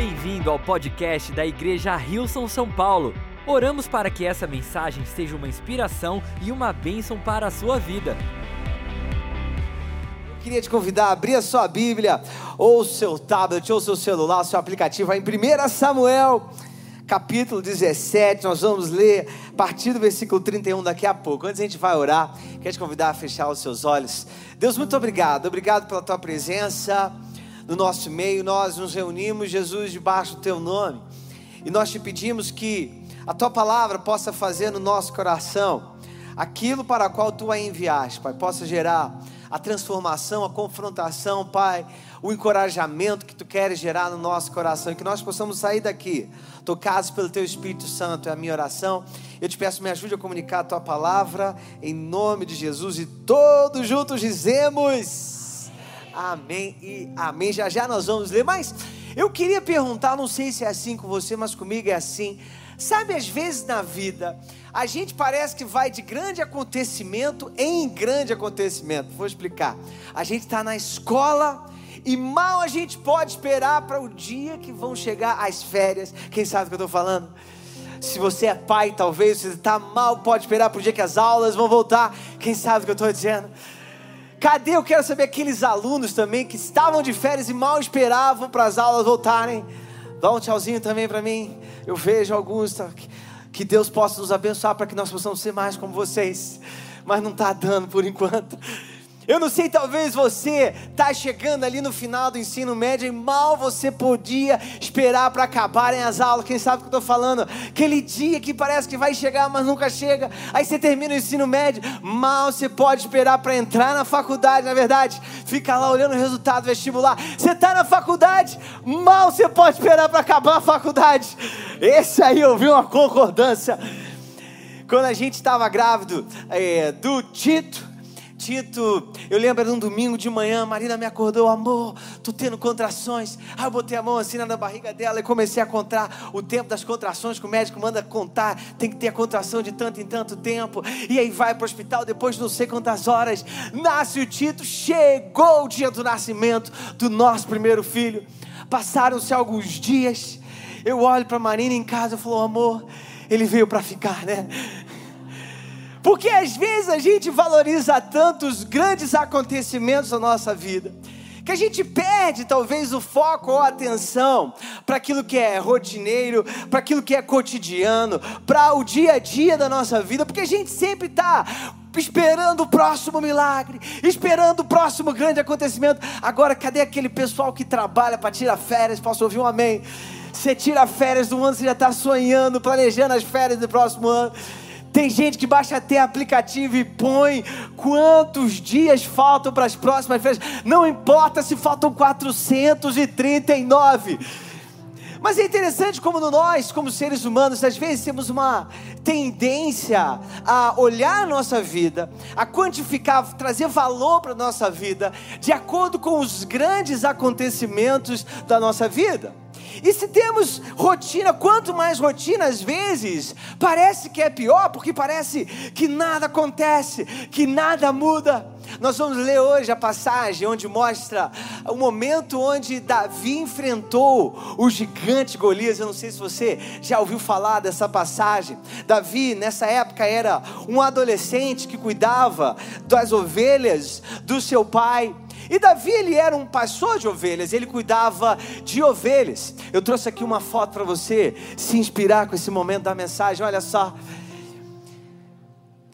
Bem-vindo ao podcast da Igreja Rilson São Paulo. Oramos para que essa mensagem seja uma inspiração e uma bênção para a sua vida. Queria te convidar a abrir a sua Bíblia, ou o seu tablet, ou o seu celular, o seu aplicativo, em 1 Samuel, capítulo 17. Nós vamos ler a partir do versículo 31 daqui a pouco. Antes a gente vai orar, quero te convidar a fechar os seus olhos. Deus, muito obrigado. Obrigado pela tua presença no nosso meio. Nós nos reunimos, Jesus, debaixo do teu nome. E nós te pedimos que a tua palavra possa fazer no nosso coração aquilo para qual tu a enviaste, Pai, possa gerar a transformação, a confrontação, Pai, o encorajamento que tu queres gerar no nosso coração, e que nós possamos sair daqui, tocados pelo teu Espírito Santo, é a minha oração. Eu te peço, me ajude a comunicar a tua palavra, em nome de Jesus, e todos juntos dizemos amém e amém. Já já nós vamos ler, mas eu queria perguntar, não sei se é assim com você, mas comigo é assim. Sabe, às vezes na vida, a gente parece que vai de grande acontecimento em grande acontecimento. Vou explicar. A gente está na escola e mal a gente pode esperar para o dia que vão chegar as férias. Quem sabe o que eu estou falando? Se você é pai, talvez você está mal, pode esperar para o dia que as aulas vão voltar. Quem sabe o que eu estou dizendo? Cadê? Eu quero saber aqueles alunos também que estavam de férias e mal esperavam para as aulas voltarem. Dá um tchauzinho também para mim. Eu vejo alguns. Tá, que Deus possa nos abençoar para que nós possamos ser mais como vocês. Mas não está dando por enquanto. Eu não sei, talvez você está chegando ali no final do ensino médio e mal você podia esperar para acabarem as aulas. Quem sabe o que eu estou falando? Aquele dia que parece que vai chegar, mas nunca chega. Aí você termina o ensino médio, mal você pode esperar para entrar na faculdade, na verdade. Fica lá olhando o resultado vestibular. Você está na faculdade, mal você pode esperar para acabar a faculdade. Esse aí eu vi uma concordância. Quando a gente estava grávido é, do Tito, Tito, eu lembro era um domingo de manhã, Marina me acordou, amor, tô tendo contrações. Aí eu botei a mão assim na barriga dela e comecei a contar o tempo das contrações que o médico manda contar. Tem que ter a contração de tanto em tanto tempo. E aí vai para o hospital depois de não sei quantas horas. Nasce o Tito, chegou o dia do nascimento do nosso primeiro filho. Passaram-se alguns dias. Eu olho para Marina em casa e falo, amor, ele veio para ficar, né? Porque às vezes a gente valoriza tanto os grandes acontecimentos da nossa vida, que a gente perde talvez o foco ou a atenção para aquilo que é rotineiro, para aquilo que é cotidiano, para o dia a dia da nossa vida, porque a gente sempre está esperando o próximo milagre, esperando o próximo grande acontecimento. Agora, cadê aquele pessoal que trabalha para tirar férias? Posso ouvir um amém? Você tira férias do ano, você já está sonhando, planejando as férias do próximo ano. Tem gente que baixa até aplicativo e põe quantos dias faltam para as próximas férias. Não importa se faltam 439. Mas é interessante como nós, como seres humanos, às vezes temos uma tendência a olhar a nossa vida, a quantificar, trazer valor para a nossa vida, de acordo com os grandes acontecimentos da nossa vida. E se temos rotina, quanto mais rotina, às vezes, parece que é pior, porque parece que nada acontece, que nada muda. Nós vamos ler hoje a passagem onde mostra o momento onde Davi enfrentou o gigante Golias. Eu não sei se você já ouviu falar dessa passagem. Davi, nessa época, era um adolescente que cuidava das ovelhas do seu pai. E Davi, ele era um pastor de ovelhas, ele cuidava de ovelhas. Eu trouxe aqui uma foto para você se inspirar com esse momento da mensagem. Olha só.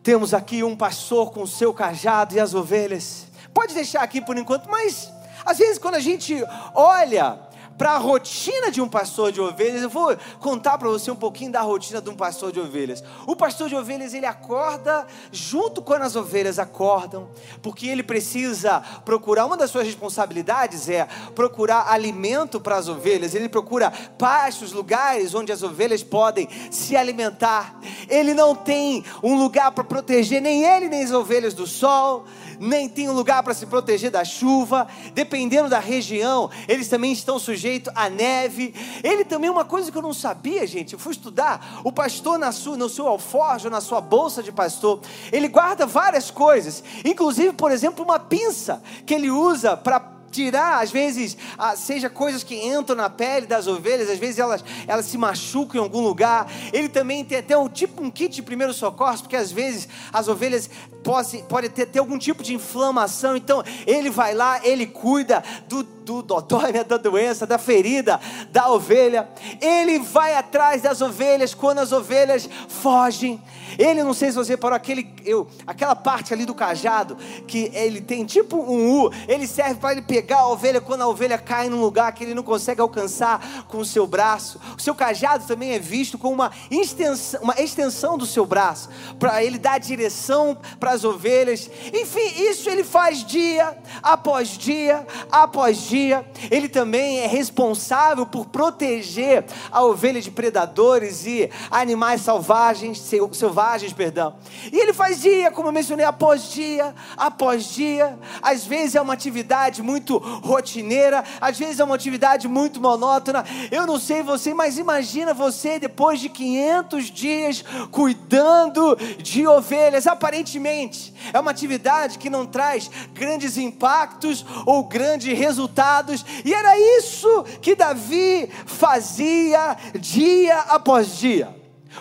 Temos aqui um pastor com o seu cajado e as ovelhas. Pode deixar aqui por enquanto, mas às vezes quando a gente olha para a rotina de um pastor de ovelhas, eu vou contar para você um pouquinho da rotina de um pastor de ovelhas. O pastor de ovelhas, ele acorda junto quando as ovelhas acordam, porque ele precisa procurar, uma das suas responsabilidades é procurar alimento para as ovelhas, ele procura pastos, lugares onde as ovelhas podem se alimentar. Ele não tem um lugar para proteger nem ele nem as ovelhas do sol, nem tem um lugar para se proteger da chuva, dependendo da região, eles também estão sujeitos à neve. Ele também, uma coisa que eu não sabia, gente, eu fui estudar, o pastor na sua, no seu alforje, na sua bolsa de pastor, ele guarda várias coisas, inclusive, por exemplo, uma pinça que ele usa para tirar, às vezes, seja coisas que entram na pele das ovelhas, às vezes elas, elas se machucam em algum lugar. Ele também tem até um tipo um kit de primeiro socorro, porque às vezes as ovelhas podem, podem ter, ter algum tipo de inflamação. Então ele vai lá, ele cuida do, do dodói, né, da doença, da ferida da ovelha. Ele vai atrás das ovelhas quando as ovelhas fogem. Ele, não sei se você parou, aquele, eu, aquela parte ali do cajado, que ele tem tipo um U, ele serve para ele pegar a ovelha quando a ovelha cai num lugar que ele não consegue alcançar com o seu braço. O seu cajado também é visto como uma extensão, uma extensão do seu braço, para ele dar direção para as ovelhas. Enfim, isso ele faz dia após dia após dia. Ele também é responsável por proteger a ovelha de predadores e animais selvagens, selvagens perdão. E ele faz dia, como eu mencionei, após dia, após dia. Às vezes é uma atividade muito rotineira, às vezes é uma atividade muito monótona. Eu não sei você, mas imagina você depois de 500 dias cuidando de ovelhas. Aparentemente, é uma atividade que não traz grandes impactos ou grandes resultados. E era isso que Davi fazia dia após dia.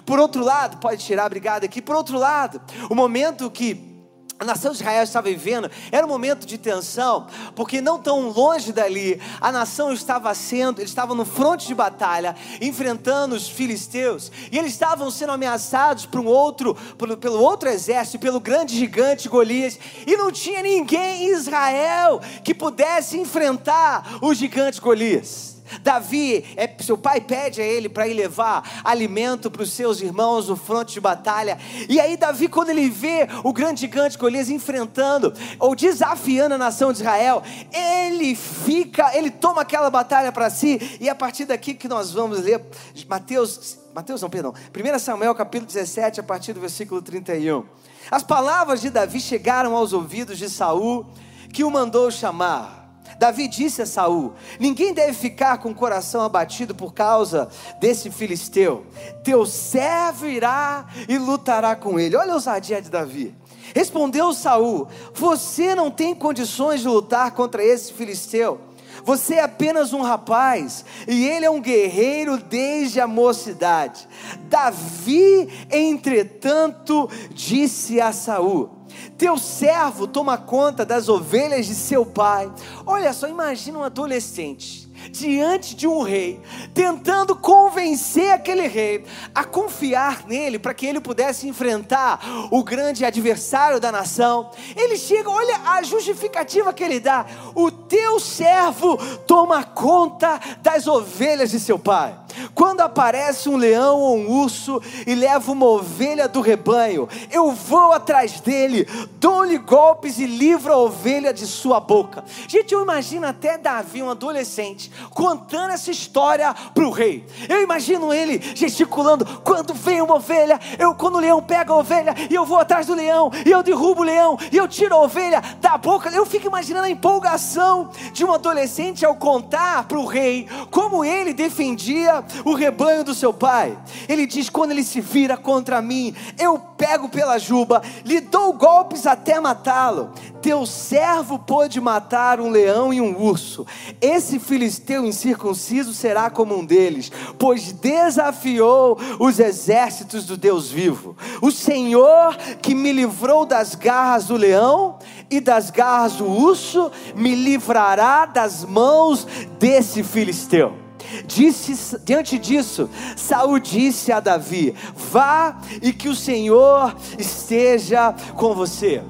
Por outro lado, pode tirar, obrigado aqui. Por outro lado, o momento que a nação de Israel estava vivendo era um momento de tensão, porque não tão longe dali, a nação estava sendo, eles estavam no fronte de batalha, enfrentando os filisteus, e eles estavam sendo ameaçados por um outro, pelo, pelo outro exército, pelo grande gigante Golias, e não tinha ninguém em Israel que pudesse enfrentar o gigante Golias. Davi, é, seu pai pede a ele para ir levar alimento para os seus irmãos no fronte de batalha. E aí, Davi, quando ele vê o grande gigante Golias enfrentando ou desafiando a nação de Israel, ele fica, ele toma aquela batalha para si. E a partir daqui que nós vamos ler Mateus, Mateus não, perdão, 1 Samuel capítulo 17, a partir do versículo 31. As palavras de Davi chegaram aos ouvidos de Saul, que o mandou chamar. Davi disse a Saul: Ninguém deve ficar com o coração abatido por causa desse filisteu. Teu servo irá e lutará com ele. Olha a ousadia de Davi. Respondeu Saul: Você não tem condições de lutar contra esse filisteu. Você é apenas um rapaz e ele é um guerreiro desde a mocidade. Davi, entretanto, disse a Saul: teu servo toma conta das ovelhas de seu pai. Olha só, imagina um adolescente diante de um rei, tentando convencer aquele rei a confiar nele para que ele pudesse enfrentar o grande adversário da nação. Ele chega, olha a justificativa que ele dá: o teu servo toma conta das ovelhas de seu pai. Quando aparece um leão ou um urso e leva uma ovelha do rebanho, eu vou atrás dele, dou-lhe golpes e livro a ovelha de sua boca. Gente, eu imagino até Davi, um adolescente, contando essa história para o rei. Eu imagino ele gesticulando: quando vem uma ovelha, eu quando o leão pega a ovelha e eu vou atrás do leão e eu derrubo o leão e eu tiro a ovelha da boca. Eu fico imaginando a empolgação de um adolescente ao contar para o rei como ele defendia o rebanho do seu pai. Ele diz: quando ele se vira contra mim, eu pego pela juba, lhe dou golpes até matá-lo. Teu servo pôde matar um leão e um urso. Esse filisteu incircunciso será como um deles, pois desafiou os exércitos do Deus vivo. O Senhor que me livrou das garras do leão e das garras do urso, me livrará das mãos desse filisteu. Disse, diante disso, Saul disse a Davi: Vá e que o Senhor esteja com você.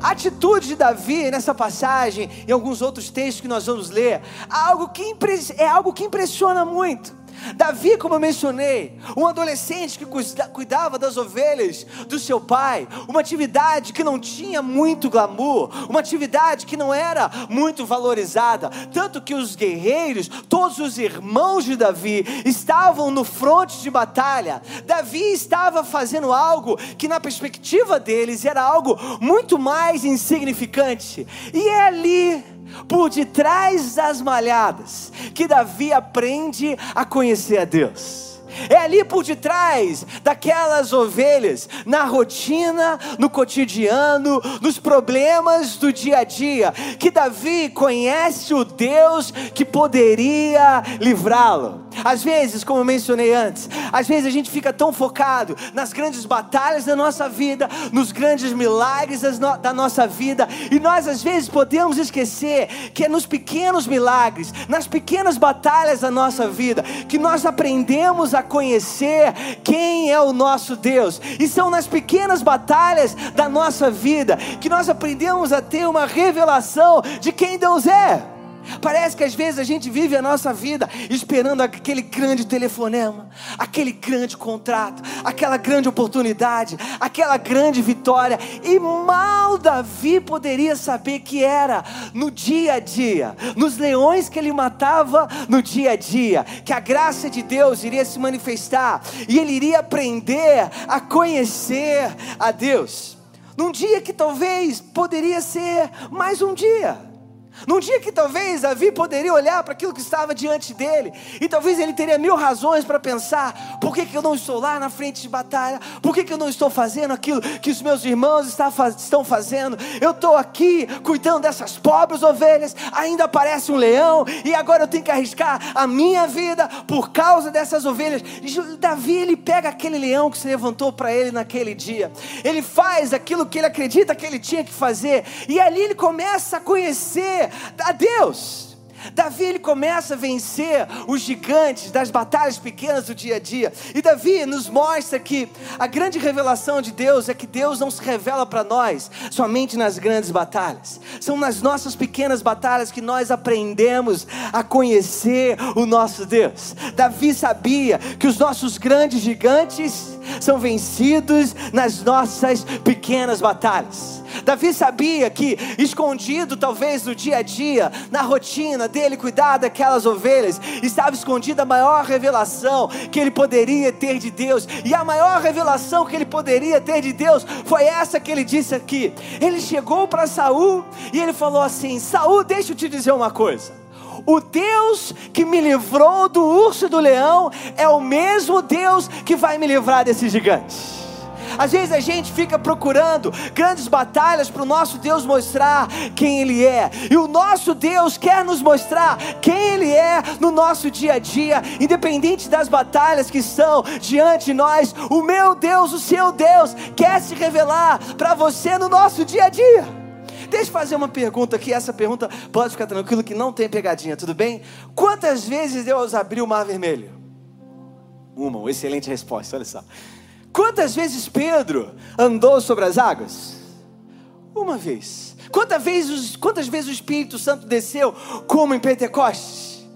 A atitude de Davi nessa passagem e alguns outros textos que nós vamos ler, algo que é algo que impressiona muito. Davi, como eu mencionei, um adolescente que cuidava das ovelhas do seu pai, uma atividade que não tinha muito glamour, uma atividade que não era muito valorizada, tanto que os guerreiros, todos os irmãos de Davi, estavam no fronte de batalha. Davi estava fazendo algo que, na perspectiva deles, era algo muito mais insignificante, e é ali por detrás das malhadas, que Davi aprende a conhecer a Deus. É ali por detrás daquelas ovelhas, na rotina, no cotidiano, nos problemas do dia a dia, que Davi conhece o Deus que poderia livrá-lo. Às vezes, como mencionei antes, às vezes a gente fica tão focado nas grandes batalhas da nossa vida, nos grandes milagres da nossa vida, e nós às vezes podemos esquecer que é nos pequenos milagres, nas pequenas batalhas da nossa vida, que nós aprendemos a conhecer quem é o nosso Deus, e são nas pequenas batalhas da nossa vida que nós aprendemos a ter uma revelação de quem Deus é. Parece que às vezes a gente vive a nossa vida esperando aquele grande telefonema, aquele grande contrato, aquela grande oportunidade, aquela grande vitória, e mal Davi poderia saber que era no dia a dia, nos leões que ele matava no dia a dia, que a graça de Deus iria se manifestar e ele iria aprender a conhecer a Deus. Num dia que talvez poderia ser mais um dia. Num dia que talvez Davi poderia olhar para aquilo que estava diante dele, e talvez ele teria mil razões para pensar: por que, que eu não estou lá na frente de batalha? Por que, que eu não estou fazendo aquilo que os meus irmãos estão fazendo? Eu estou aqui cuidando dessas pobres ovelhas, ainda aparece um leão, e agora eu tenho que arriscar a minha vida por causa dessas ovelhas. Davi ele pega aquele leão que se levantou para ele naquele dia, ele faz aquilo que ele acredita que ele tinha que fazer, e ali ele começa a conhecer a Deus. Davi ele começa a vencer os gigantes das batalhas pequenas do dia a dia. E Davi nos mostra que a grande revelação de Deus é que Deus não se revela para nós somente nas grandes batalhas. São nas nossas pequenas batalhas que nós aprendemos a conhecer o nosso Deus. Davi sabia que os nossos grandes gigantes são vencidos nas nossas pequenas batalhas. Davi sabia que, escondido talvez no dia a dia, na rotina dele cuidar daquelas ovelhas, estava escondida a maior revelação que ele poderia ter de Deus, e a maior revelação que ele poderia ter de Deus foi essa que ele disse aqui. Ele chegou para Saul e ele falou assim: Saul, deixa eu te dizer uma coisa. O Deus que me livrou do urso e do leão é o mesmo Deus que vai me livrar desse gigante. Às vezes a gente fica procurando grandes batalhas para o nosso Deus mostrar quem Ele é, e o nosso Deus quer nos mostrar quem Ele é no nosso dia a dia, independente das batalhas que estão diante de nós. O meu Deus, o seu Deus, quer se revelar para você no nosso dia a dia. Deixa eu fazer uma pergunta aqui. Essa pergunta pode ficar tranquilo que não tem pegadinha, tudo bem? Quantas vezes Deus abriu o mar vermelho? Uma, uma excelente resposta, olha só. Quantas vezes Pedro andou sobre as águas? Uma vez. Quantas vezes, quantas vezes o Espírito Santo desceu como em Pentecostes?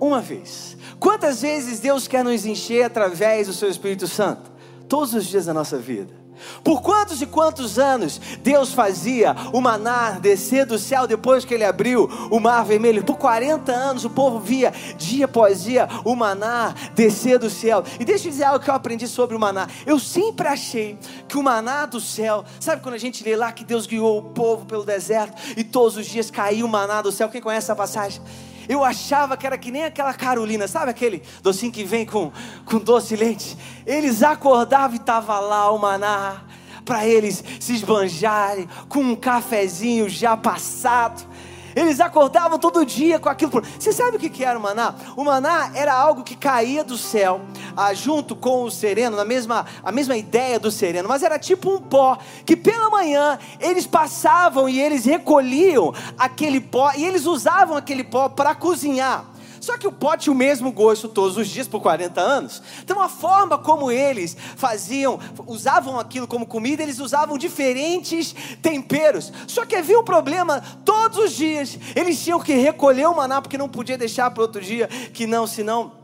Uma vez. Quantas vezes Deus quer nos encher através do seu Espírito Santo? Todos os dias da nossa vida. Por quantos e quantos anos Deus fazia o maná descer do céu depois que ele abriu o mar vermelho? Por 40 anos o povo via dia após dia o maná descer do céu. E deixa eu dizer algo que eu aprendi sobre o maná. Eu sempre achei que o maná do céu, sabe quando a gente lê lá que Deus guiou o povo pelo deserto e todos os dias caiu o maná do céu? Quem conhece essa passagem? Eu achava que era que nem aquela Carolina, sabe aquele docinho que vem com, com doce e leite? Eles acordavam e estava lá o maná para eles se esbanjarem com um cafezinho já passado. Eles acordavam todo dia com aquilo. Você sabe o que era o maná? O maná era algo que caía do céu, ah, junto com o sereno, na mesma, a mesma ideia do sereno, mas era tipo um pó, que pela manhã eles passavam e eles recolhiam aquele pó, e eles usavam aquele pó para cozinhar. Só que o tinha o mesmo gosto todos os dias por 40 anos. Então a forma como eles faziam, usavam aquilo como comida, eles usavam diferentes temperos. Só que havia um problema, todos os dias eles tinham que recolher o maná porque não podia deixar para outro dia, que não, senão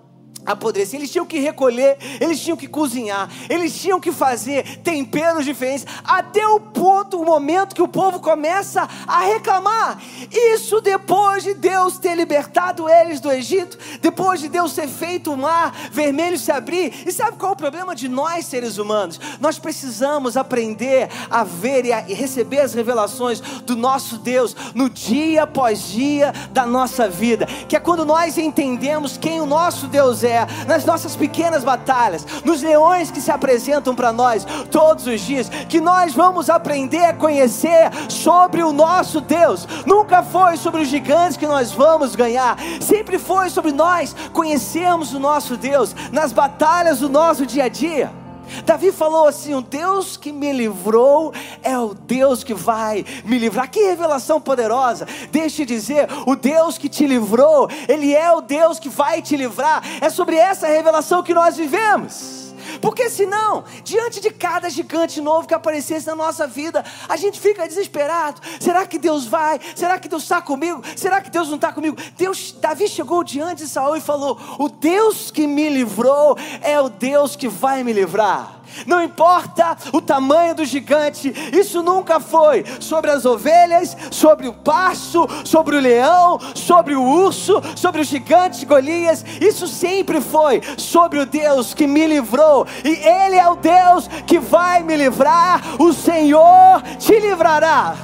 apodrecer, eles tinham que recolher, eles tinham que cozinhar, eles tinham que fazer temperos diferentes, até o ponto, o momento que o povo começa a reclamar. Isso depois de Deus ter libertado eles do Egito, depois de Deus ter feito o mar vermelho se abrir. E sabe qual é o problema de nós seres humanos? Nós precisamos aprender a ver e a receber as revelações do nosso Deus no dia após dia da nossa vida, que é quando nós entendemos quem o nosso Deus é nas nossas pequenas batalhas, nos leões que se apresentam para nós todos os dias, que nós vamos aprender a conhecer sobre o nosso Deus. Nunca foi sobre os gigantes que nós vamos ganhar, sempre foi sobre nós conhecermos o nosso Deus nas batalhas do nosso dia a dia. Davi falou assim: O Deus que me livrou é o Deus que vai me livrar. Que revelação poderosa! Deixe dizer: O Deus que te livrou, Ele é o Deus que vai te livrar. É sobre essa revelação que nós vivemos. Porque senão, diante de cada gigante novo que aparecesse na nossa vida, a gente fica desesperado. Será que Deus vai? Será que Deus está comigo? Será que Deus não está comigo? Deus, Davi chegou diante de Saul e falou: O Deus que me livrou é o Deus que vai me livrar não importa o tamanho do gigante, isso nunca foi sobre as ovelhas, sobre o pasto, sobre o leão, sobre o urso, sobre o gigante Golias, isso sempre foi sobre o Deus que me livrou, e Ele é o Deus que vai me livrar, o Senhor te livrará.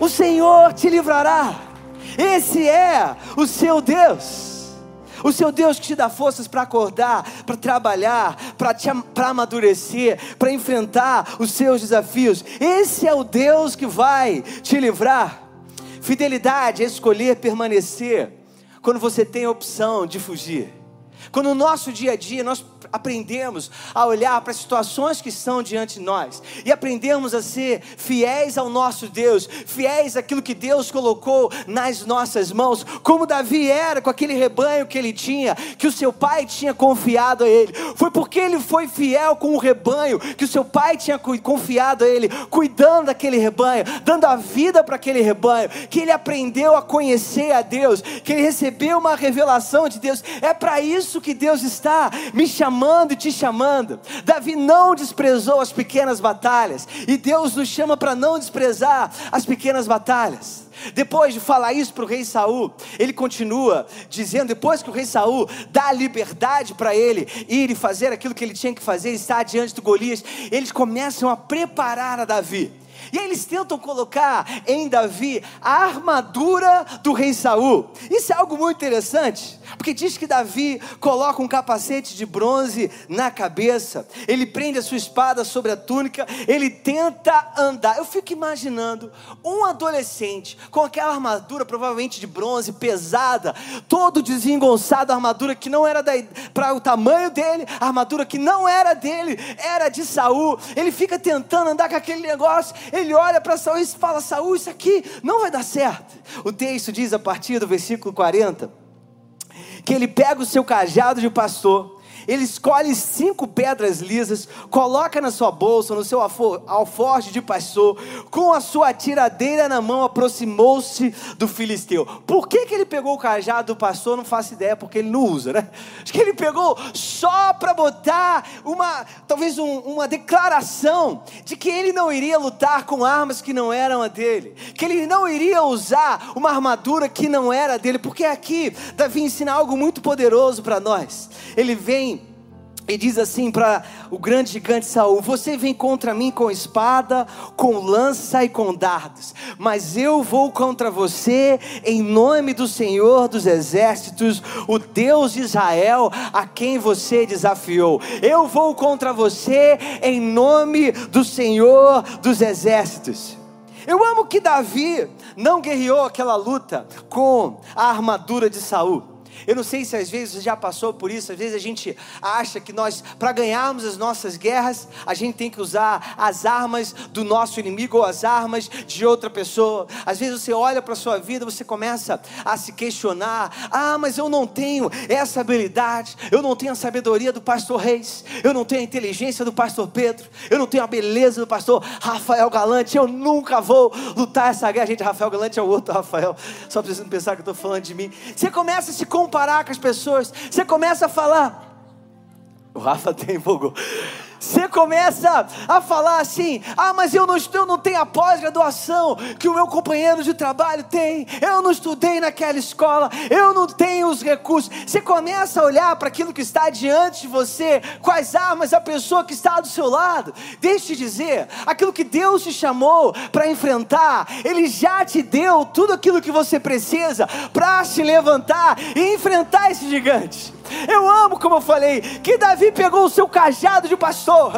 O Senhor te livrará. Esse é o seu Deus. O seu Deus que te dá forças para acordar, para trabalhar, para amadurecer, para enfrentar os seus desafios. Esse é o Deus que vai te livrar. Fidelidade é escolher permanecer quando você tem a opção de fugir. Quando no nosso dia a dia nós aprendemos a olhar para as situações que estão diante de nós e aprendemos a ser fiéis ao nosso Deus, fiéis àquilo que Deus colocou nas nossas mãos, como Davi era com aquele rebanho que ele tinha, que o seu pai tinha confiado a ele. Foi porque ele foi fiel com o rebanho que o seu pai tinha confiado a ele, cuidando daquele rebanho, dando a vida para aquele rebanho, que ele aprendeu a conhecer a Deus, que ele recebeu uma revelação de Deus. É para isso que Deus está me chamando chamando e te chamando. Davi não desprezou as pequenas batalhas, e Deus nos chama para não desprezar as pequenas batalhas. Depois de falar isso para o rei Saul, ele continua dizendo, depois que o rei Saul dá a liberdade para ele ir e fazer aquilo que ele tinha que fazer, estar diante do Golias, eles começam a preparar a Davi. E aí eles tentam colocar em Davi a armadura do rei Saul. Isso é algo muito interessante, porque diz que Davi coloca um capacete de bronze na cabeça, ele prende a sua espada sobre a túnica, ele tenta andar. Eu fico imaginando um adolescente com aquela armadura provavelmente de bronze pesada, todo desengonçado, armadura que não era para o tamanho dele, armadura que não era dele, era de Saul. Ele fica tentando andar com aquele negócio ele olha para Saul e fala: Saul, isso aqui não vai dar certo. O texto diz a partir do versículo 40 que ele pega o seu cajado de pastor ele escolhe cinco pedras lisas, coloca na sua bolsa, no seu alforje de pastor, com a sua tiradeira na mão, aproximou-se do filisteu. Por que, que ele pegou o cajado do pastor? Não faço ideia, porque ele não usa, né? Acho que ele pegou só para botar uma, talvez um, uma declaração de que ele não iria lutar com armas que não eram a dele, que ele não iria usar uma armadura que não era dele, porque aqui Davi ensina algo muito poderoso para nós. Ele vem e diz assim para o grande gigante Saul: Você vem contra mim com espada, com lança e com dardos, mas eu vou contra você em nome do Senhor dos exércitos, o Deus de Israel, a quem você desafiou. Eu vou contra você em nome do Senhor dos exércitos. Eu amo que Davi não guerreou aquela luta com a armadura de Saul. Eu não sei se às vezes você já passou por isso, às vezes a gente acha que nós, para ganharmos as nossas guerras, a gente tem que usar as armas do nosso inimigo ou as armas de outra pessoa. Às vezes você olha para a sua vida, você começa a se questionar: ah, mas eu não tenho essa habilidade, eu não tenho a sabedoria do pastor Reis, eu não tenho a inteligência do pastor Pedro, eu não tenho a beleza do pastor Rafael Galante, eu nunca vou lutar essa guerra. Gente, Rafael Galante é o outro Rafael, só precisando pensar que eu estou falando de mim. Você começa a se comparar com as pessoas, você começa a falar. O Rafa até empolgou. Você começa a falar assim: ah, mas eu não, eu não tenho a pós-graduação que o meu companheiro de trabalho tem, eu não estudei naquela escola, eu não tenho os recursos. Você começa a olhar para aquilo que está diante de você, quais armas a pessoa que está do seu lado. Deixe te dizer: aquilo que Deus te chamou para enfrentar, Ele já te deu tudo aquilo que você precisa para se levantar e enfrentar esse gigante. Eu amo, como eu falei, que Davi pegou o seu cajado de pastor.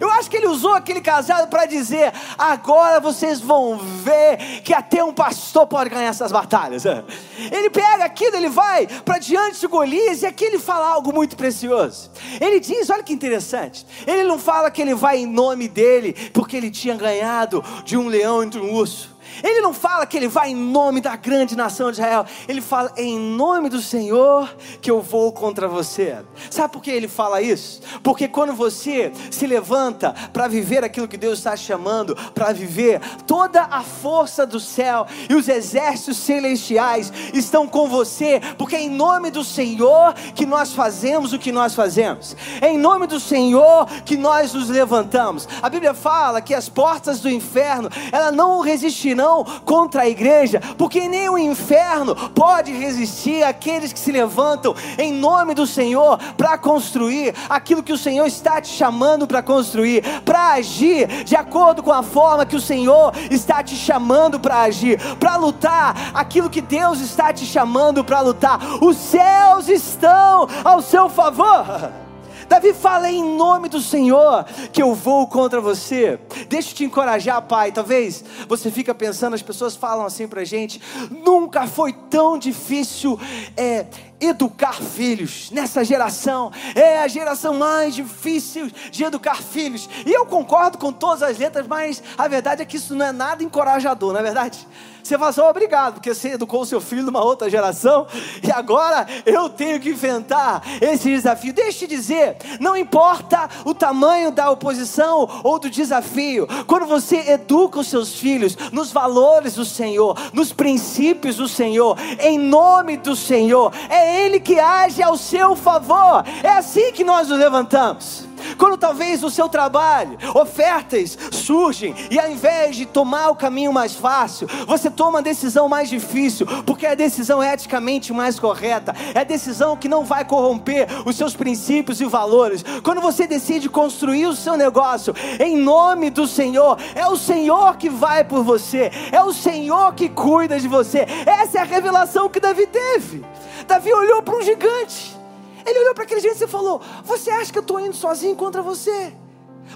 Eu acho que ele usou aquele cajado para dizer: agora vocês vão ver que até um pastor pode ganhar essas batalhas. Ele pega aquilo, ele vai para diante de Golias e aqui ele fala algo muito precioso. Ele diz: olha que interessante. Ele não fala que ele vai em nome dele, porque ele tinha ganhado de um leão entre um urso. Ele não fala que ele vai em nome da grande nação de Israel. Ele fala em nome do Senhor que eu vou contra você. Sabe por que ele fala isso? Porque quando você se levanta para viver aquilo que Deus está chamando para viver, toda a força do céu e os exércitos celestiais estão com você, porque é em nome do Senhor que nós fazemos o que nós fazemos. É em nome do Senhor que nós nos levantamos. A Bíblia fala que as portas do inferno, ela não resistirão contra a igreja, porque nem o inferno pode resistir àqueles que se levantam em nome do Senhor para construir aquilo que o Senhor está te chamando para construir, para agir de acordo com a forma que o Senhor está te chamando para agir, para lutar aquilo que Deus está te chamando para lutar. Os céus estão ao seu favor. Davi fala em nome do Senhor que eu vou contra você. Deixa eu te encorajar, pai. Talvez você fica pensando, as pessoas falam assim pra gente, nunca foi tão difícil é, educar filhos nessa geração. É a geração mais difícil de educar filhos. E eu concordo com todas as letras, mas a verdade é que isso não é nada encorajador, não é verdade? Você fala assim, obrigado, porque você educou o seu filho numa outra geração e agora eu tenho que enfrentar esse desafio. Deixa eu te dizer, não importa o tamanho da oposição ou do desafio, quando você educa os seus filhos nos valores do Senhor, nos princípios do Senhor, em nome do Senhor, é Ele que age ao seu favor. É assim que nós nos levantamos. Quando talvez no seu trabalho ofertas surgem e ao invés de tomar o caminho mais fácil, você toma a decisão mais difícil, porque é a decisão eticamente mais correta, é a decisão que não vai corromper os seus princípios e valores. Quando você decide construir o seu negócio em nome do Senhor, é o Senhor que vai por você, é o Senhor que cuida de você. Essa é a revelação que Davi teve. Davi olhou para um gigante. Ele olhou para aquele gente e falou: Você acha que eu estou indo sozinho contra você?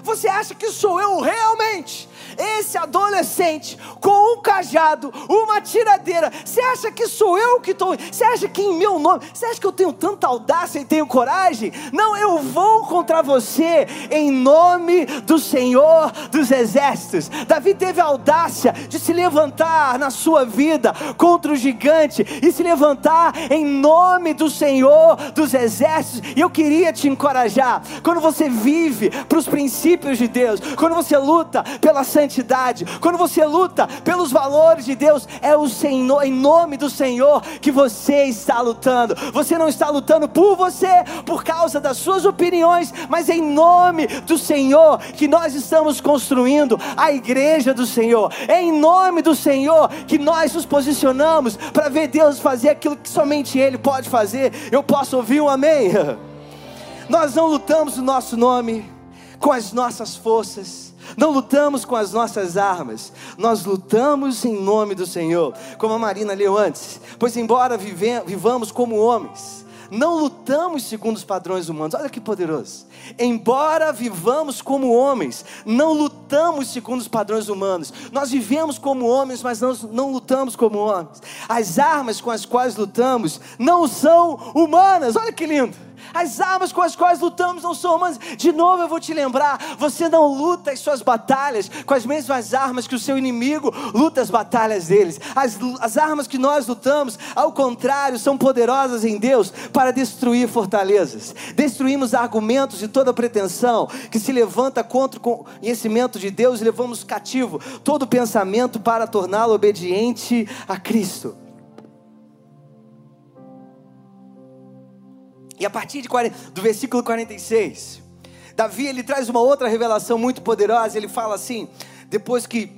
Você acha que sou eu realmente? Esse adolescente com um cajado, uma tiradeira, você acha que sou eu que estou? Você acha que em meu nome? Você acha que eu tenho tanta audácia e tenho coragem? Não, eu vou contra você em nome do Senhor dos Exércitos. Davi teve a audácia de se levantar na sua vida contra o gigante e se levantar em nome do Senhor dos Exércitos. E eu queria te encorajar, quando você vive para os princípios de Deus, quando você luta pela santidade, quando você luta pelos valores de Deus, é o Senhor, em nome do Senhor, que você está lutando. Você não está lutando por você, por causa das suas opiniões, mas em nome do Senhor que nós estamos construindo a igreja do Senhor. É em nome do Senhor que nós nos posicionamos para ver Deus fazer aquilo que somente Ele pode fazer. Eu posso ouvir um amém? Nós não lutamos no nosso nome, com as nossas forças não lutamos com as nossas armas, nós lutamos em nome do Senhor, como a Marina leu antes. Pois, embora vivamos como homens, não lutamos segundo os padrões humanos. Olha que poderoso. Embora vivamos como homens, não lutamos segundo os padrões humanos. Nós vivemos como homens, mas não, não lutamos como homens. As armas com as quais lutamos não são humanas. Olha que lindo. As armas com as quais lutamos não são humanas. De novo eu vou te lembrar: você não luta as suas batalhas com as mesmas armas que o seu inimigo luta as batalhas deles. As, as armas que nós lutamos, ao contrário, são poderosas em Deus para destruir fortalezas. Destruímos argumentos de toda pretensão que se levanta contra o conhecimento de Deus e levamos cativo todo pensamento para torná-lo obediente a Cristo. E a partir de 40, do versículo 46, Davi ele traz uma outra revelação muito poderosa. Ele fala assim: depois que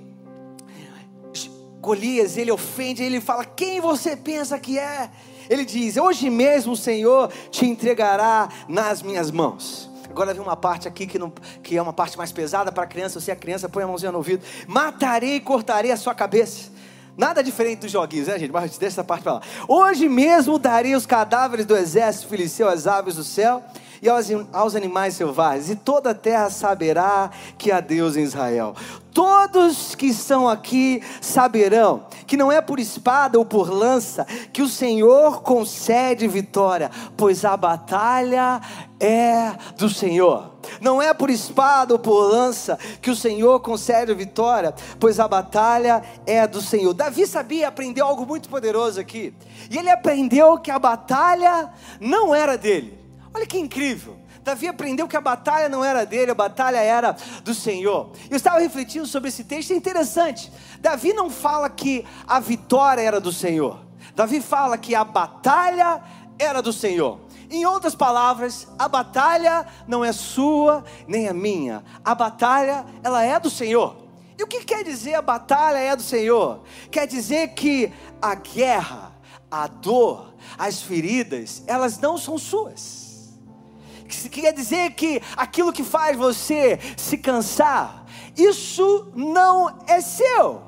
Golias ele ofende, ele fala: Quem você pensa que é? Ele diz: Hoje mesmo o Senhor te entregará nas minhas mãos. Agora vem uma parte aqui que, não, que é uma parte mais pesada para a criança. Você é criança, põe a mãozinha no ouvido. Matarei e cortarei a sua cabeça Nada diferente dos joguinhos, né, gente? Mas deixa essa parte para lá. Hoje mesmo darei os cadáveres do exército filisteu às aves do céu e aos, aos animais selvagens, e toda a terra saberá que há Deus em Israel. Todos que estão aqui saberão que não é por espada ou por lança que o Senhor concede vitória, pois a batalha é do Senhor. Não é por espada ou por lança que o Senhor concede vitória, pois a batalha é do Senhor. Davi sabia, aprendeu algo muito poderoso aqui. E ele aprendeu que a batalha não era dele. Olha que incrível. Davi aprendeu que a batalha não era dele, a batalha era do Senhor. Eu estava refletindo sobre esse texto, é interessante. Davi não fala que a vitória era do Senhor. Davi fala que a batalha era do Senhor. Em outras palavras, a batalha não é sua nem a minha. A batalha, ela é do Senhor. E o que quer dizer a batalha é do Senhor? Quer dizer que a guerra, a dor, as feridas, elas não são suas quer dizer que aquilo que faz você se cansar, isso não é seu.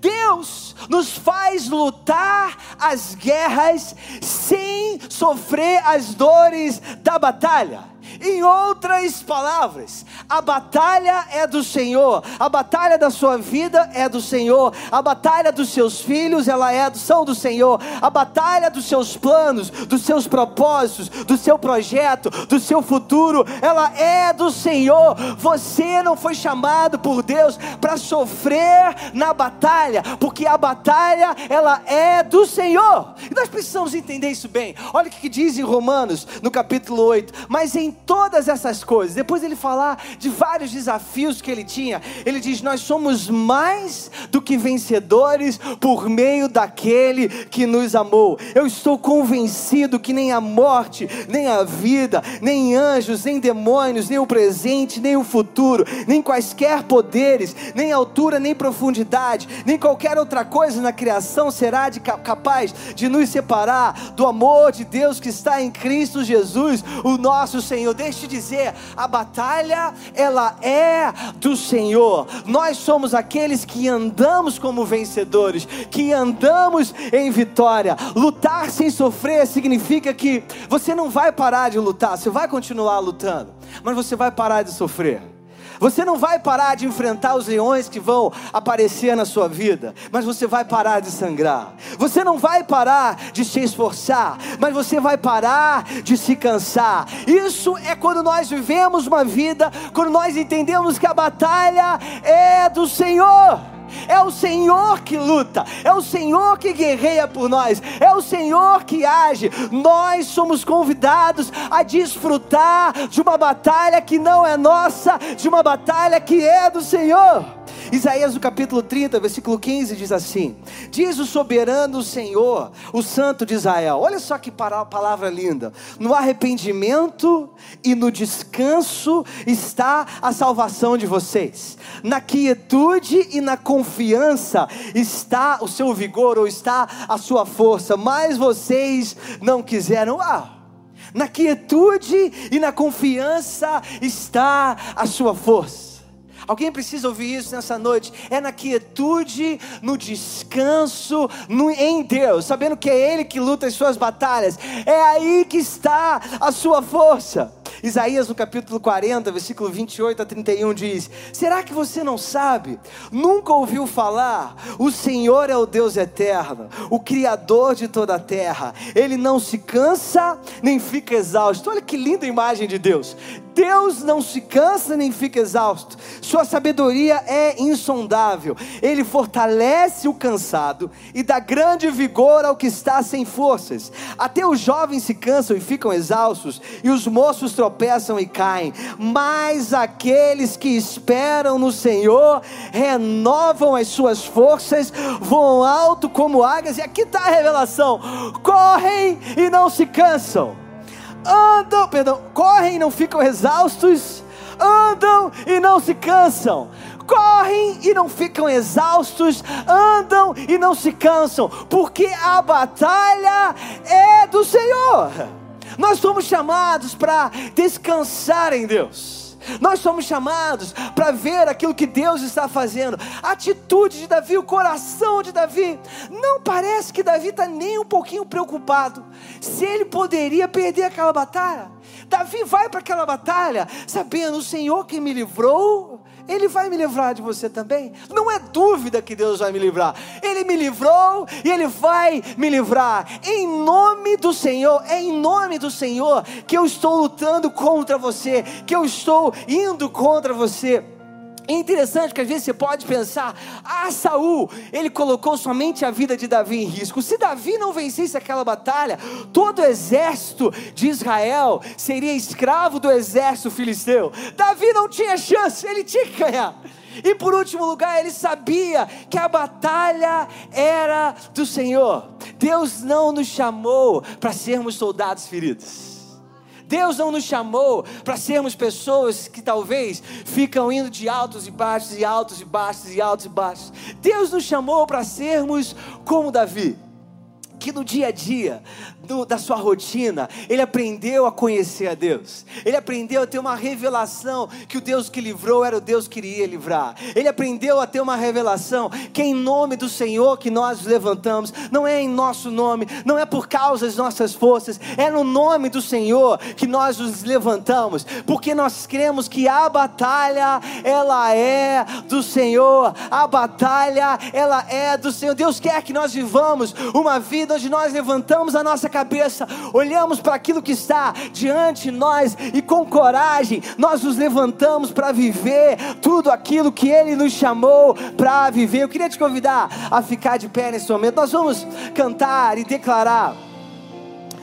Deus nos faz lutar as guerras sem sofrer as dores da batalha. Em outras palavras, a batalha é do Senhor, a batalha da sua vida é do Senhor, a batalha dos seus filhos, ela é são do Senhor, a batalha dos seus planos, dos seus propósitos, do seu projeto, do seu futuro, ela é do Senhor. Você não foi chamado por Deus para sofrer na batalha, porque a batalha ela é do Senhor. E nós precisamos entender isso bem. Olha o que diz em Romanos, no capítulo 8, mas em todas essas coisas, depois ele falar de vários desafios que ele tinha, ele diz: Nós somos mais do que vencedores por meio daquele que nos amou. Eu estou convencido que nem a morte, nem a vida, nem anjos, nem demônios, nem o presente, nem o futuro, nem quaisquer poderes, nem altura, nem profundidade, nem qualquer outra coisa na criação será de, capaz de nos separar do amor de Deus que está em Cristo Jesus, o nosso Senhor deixe te dizer, a batalha ela é do Senhor. Nós somos aqueles que andamos como vencedores, que andamos em vitória. Lutar sem sofrer significa que você não vai parar de lutar, você vai continuar lutando, mas você vai parar de sofrer. Você não vai parar de enfrentar os leões que vão aparecer na sua vida, mas você vai parar de sangrar. Você não vai parar de se esforçar, mas você vai parar de se cansar. Isso é quando nós vivemos uma vida, quando nós entendemos que a batalha é do Senhor. É o Senhor que luta, é o Senhor que guerreia por nós, é o Senhor que age. Nós somos convidados a desfrutar de uma batalha que não é nossa, de uma batalha que é do Senhor. Isaías no capítulo 30, versículo 15 diz assim: Diz o soberano Senhor, o Santo de Israel. Olha só que palavra linda. No arrependimento e no descanso está a salvação de vocês. Na quietude e na confiança está o seu vigor ou está a sua força, mas vocês não quiseram. Ah, na quietude e na confiança está a sua força. Alguém precisa ouvir isso nessa noite. É na quietude, no descanso, no, em Deus, sabendo que é Ele que luta as suas batalhas. É aí que está a sua força. Isaías no capítulo 40, versículo 28 a 31 diz: Será que você não sabe? Nunca ouviu falar? O Senhor é o Deus eterno, o Criador de toda a terra. Ele não se cansa nem fica exausto. Olha que linda imagem de Deus. Deus não se cansa nem fica exausto, sua sabedoria é insondável. Ele fortalece o cansado e dá grande vigor ao que está sem forças. Até os jovens se cansam e ficam exaustos, e os moços tropeçam e caem. Mas aqueles que esperam no Senhor renovam as suas forças, voam alto como águias, e aqui está a revelação: correm e não se cansam andam, perdão, correm e não ficam exaustos, andam e não se cansam, correm e não ficam exaustos, andam e não se cansam, porque a batalha é do Senhor. Nós somos chamados para descansar em Deus. Nós somos chamados para ver aquilo que Deus está fazendo. A atitude de Davi, o coração de Davi. Não parece que Davi está nem um pouquinho preocupado se ele poderia perder aquela batalha. Davi vai para aquela batalha sabendo: o Senhor que me livrou ele vai me livrar de você também. Não é dúvida que Deus vai me livrar. Ele me livrou e Ele vai me livrar. Em nome do Senhor, é em nome do Senhor que eu estou lutando contra você, que eu estou indo contra você. É interessante que às vezes você pode pensar: ah, Saul, ele colocou somente a vida de Davi em risco. Se Davi não vencesse aquela batalha, todo o exército de Israel seria escravo do exército filisteu. Davi não tinha chance, ele tinha que ganhar. E por último lugar, ele sabia que a batalha era do Senhor. Deus não nos chamou para sermos soldados feridos. Deus não nos chamou para sermos pessoas que talvez ficam indo de altos e baixos, e altos e baixos, e altos e baixos. Deus nos chamou para sermos como Davi que no dia a dia da sua rotina, ele aprendeu a conhecer a Deus, ele aprendeu a ter uma revelação que o Deus que livrou era o Deus que iria livrar, ele aprendeu a ter uma revelação que é em nome do Senhor que nós levantamos, não é em nosso nome, não é por causa das nossas forças, é no nome do Senhor que nós nos levantamos, porque nós cremos que a batalha ela é do Senhor, a batalha ela é do Senhor. Deus quer que nós vivamos uma vida onde nós levantamos a nossa cabeça, olhamos para aquilo que está diante de nós e com coragem nós nos levantamos para viver tudo aquilo que Ele nos chamou para viver. Eu queria te convidar a ficar de pé nesse momento. Nós vamos cantar e declarar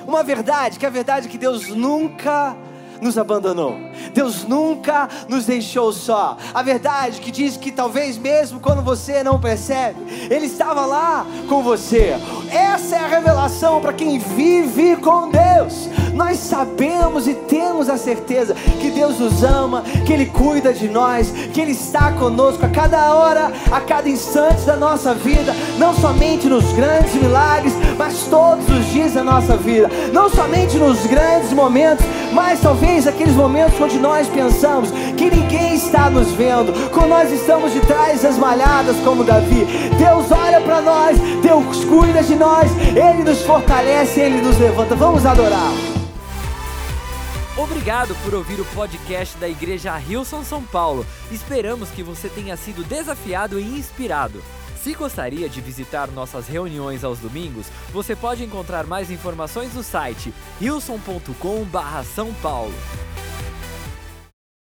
uma verdade, que é a verdade que Deus nunca nos abandonou. Deus nunca nos deixou só. A verdade que diz que talvez mesmo quando você não percebe, Ele estava lá com você. Essa é a revelação para quem vive com Deus. Nós sabemos e temos a certeza que Deus nos ama, que Ele cuida de nós, que Ele está conosco a cada hora, a cada instante da nossa vida, não somente nos grandes milagres, mas todos os dias da nossa vida, não somente nos grandes momentos, mas talvez aqueles momentos onde nós pensamos que ninguém está nos vendo, quando nós estamos de trás das malhadas como Davi. Deus olha para nós, Deus cuida de nós, Ele nos fortalece, Ele nos levanta. Vamos adorar. Obrigado por ouvir o podcast da Igreja Rilson São Paulo. Esperamos que você tenha sido desafiado e inspirado. Se gostaria de visitar nossas reuniões aos domingos, você pode encontrar mais informações no site wilson.com/são paulo.